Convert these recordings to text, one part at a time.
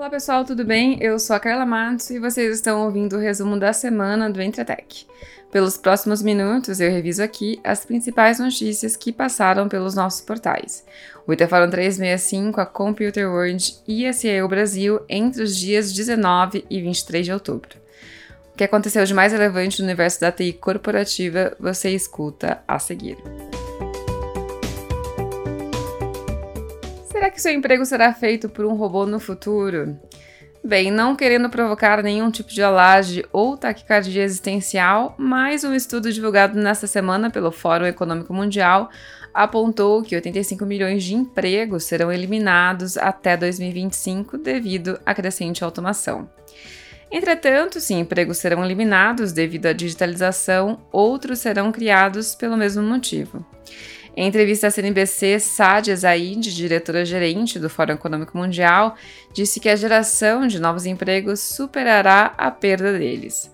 Olá pessoal, tudo bem? Eu sou a Carla Matos e vocês estão ouvindo o resumo da semana do Entretec. Pelos próximos minutos eu reviso aqui as principais notícias que passaram pelos nossos portais. O Itaforum 365, a Computer World e a CIO Brasil entre os dias 19 e 23 de outubro. O que aconteceu de mais relevante no universo da TI corporativa você escuta a seguir. Será que seu emprego será feito por um robô no futuro? Bem, não querendo provocar nenhum tipo de alarde ou taquicardia existencial, mas um estudo divulgado nesta semana pelo Fórum Econômico Mundial apontou que 85 milhões de empregos serão eliminados até 2025 devido à crescente automação. Entretanto, se empregos serão eliminados devido à digitalização, outros serão criados pelo mesmo motivo. Em entrevista à CNBC, Sadia Zaid, diretora-gerente do Fórum Econômico Mundial, disse que a geração de novos empregos superará a perda deles.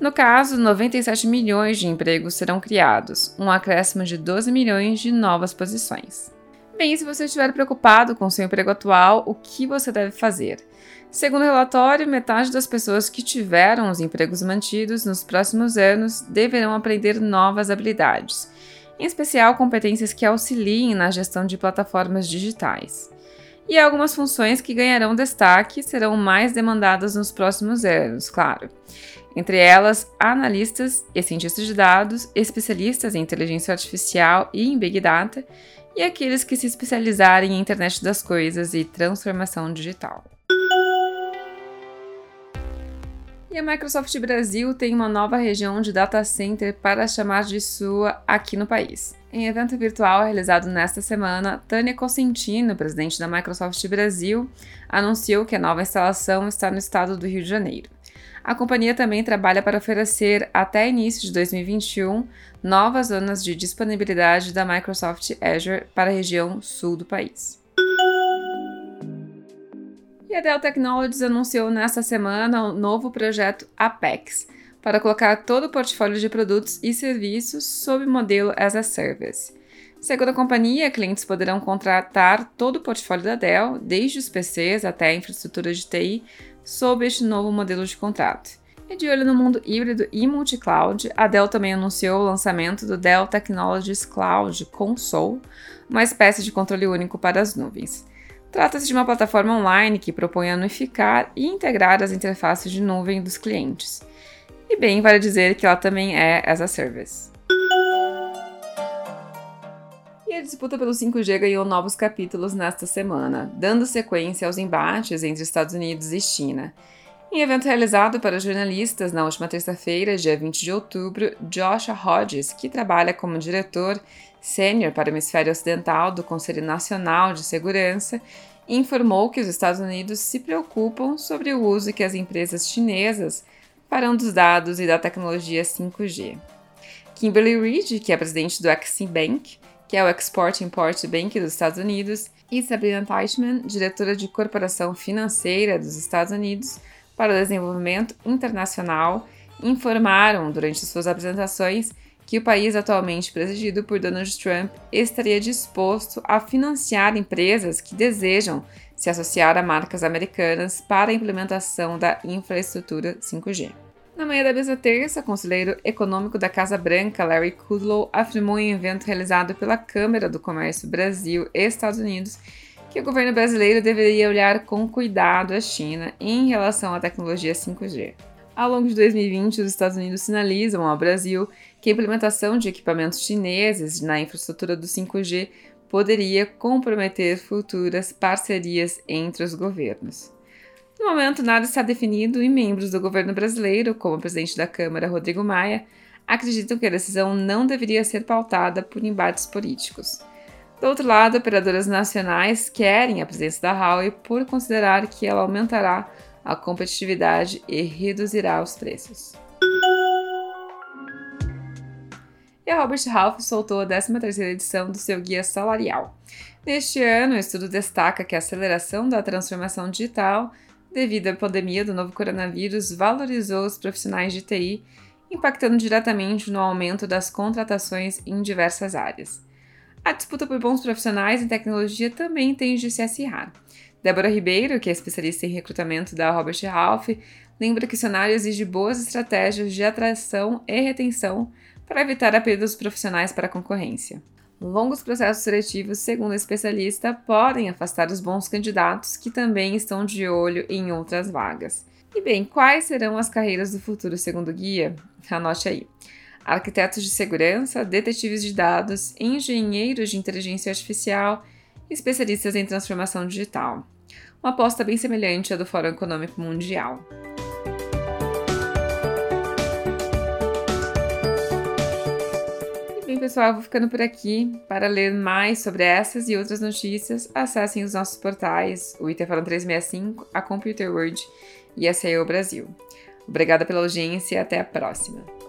No caso, 97 milhões de empregos serão criados, um acréscimo de 12 milhões de novas posições. Bem, se você estiver preocupado com seu emprego atual, o que você deve fazer? Segundo o relatório, metade das pessoas que tiveram os empregos mantidos nos próximos anos deverão aprender novas habilidades em especial competências que auxiliem na gestão de plataformas digitais. E algumas funções que ganharão destaque serão mais demandadas nos próximos anos, claro. Entre elas, analistas e cientistas de dados, especialistas em inteligência artificial e em Big Data, e aqueles que se especializarem em internet das coisas e transformação digital. E a Microsoft Brasil tem uma nova região de data center para chamar de sua aqui no país. Em evento virtual realizado nesta semana, Tânia Cosentino, presidente da Microsoft Brasil, anunciou que a nova instalação está no estado do Rio de Janeiro. A companhia também trabalha para oferecer, até início de 2021, novas zonas de disponibilidade da Microsoft Azure para a região sul do país. E a Dell Technologies anunciou nesta semana o um novo projeto Apex, para colocar todo o portfólio de produtos e serviços sob modelo as a Service. Segundo a companhia, clientes poderão contratar todo o portfólio da Dell, desde os PCs até a infraestrutura de TI, sob este novo modelo de contrato. E de olho no mundo híbrido e multi-cloud, a Dell também anunciou o lançamento do Dell Technologies Cloud Console, uma espécie de controle único para as nuvens. Trata-se de uma plataforma online que propõe unificar e integrar as interfaces de nuvem dos clientes. E bem, vale dizer que ela também é as a service. E a disputa pelo 5G ganhou novos capítulos nesta semana, dando sequência aos embates entre Estados Unidos e China. Em evento realizado para jornalistas na última terça-feira, dia 20 de outubro, Joshua Hodges, que trabalha como diretor sênior para o hemisfério ocidental do Conselho Nacional de Segurança, informou que os Estados Unidos se preocupam sobre o uso que as empresas chinesas farão dos dados e da tecnologia 5G. Kimberly Reid, que é presidente do Exim Bank, que é o Export Import Bank dos Estados Unidos, e Sabrina Teichmann, diretora de corporação financeira dos Estados Unidos, para o Desenvolvimento Internacional informaram durante suas apresentações que o país atualmente presidido por Donald Trump estaria disposto a financiar empresas que desejam se associar a marcas americanas para a implementação da infraestrutura 5G. Na manhã da mesma terça, o conselheiro econômico da Casa Branca, Larry Kudlow, afirmou em um evento realizado pela Câmara do Comércio Brasil e Estados Unidos que o governo brasileiro deveria olhar com cuidado a China em relação à tecnologia 5G. Ao longo de 2020, os Estados Unidos sinalizam ao Brasil que a implementação de equipamentos chineses na infraestrutura do 5G poderia comprometer futuras parcerias entre os governos. No momento, nada está definido e membros do governo brasileiro, como o presidente da Câmara, Rodrigo Maia, acreditam que a decisão não deveria ser pautada por embates políticos. Do outro lado, operadoras nacionais querem a presença da Huawei por considerar que ela aumentará a competitividade e reduzirá os preços. E a Robert Half soltou a 13ª edição do seu Guia Salarial. Neste ano, o estudo destaca que a aceleração da transformação digital devido à pandemia do novo coronavírus valorizou os profissionais de TI, impactando diretamente no aumento das contratações em diversas áreas. A disputa por bons profissionais em tecnologia também tende a se acirrar. Débora Ribeiro, que é especialista em recrutamento da Robert Half, lembra que o cenário exige boas estratégias de atração e retenção para evitar a perda dos profissionais para a concorrência. Longos processos seletivos, segundo a especialista, podem afastar os bons candidatos que também estão de olho em outras vagas. E bem, quais serão as carreiras do futuro segundo o guia? Anote aí. Arquitetos de segurança, detetives de dados, engenheiros de inteligência artificial, especialistas em transformação digital. Uma aposta bem semelhante à do Fórum Econômico Mundial. E bem, pessoal, vou ficando por aqui. Para ler mais sobre essas e outras notícias, acessem os nossos portais, o IT Fórum 365, a Computer World e a SEO Brasil. Obrigada pela audiência e até a próxima.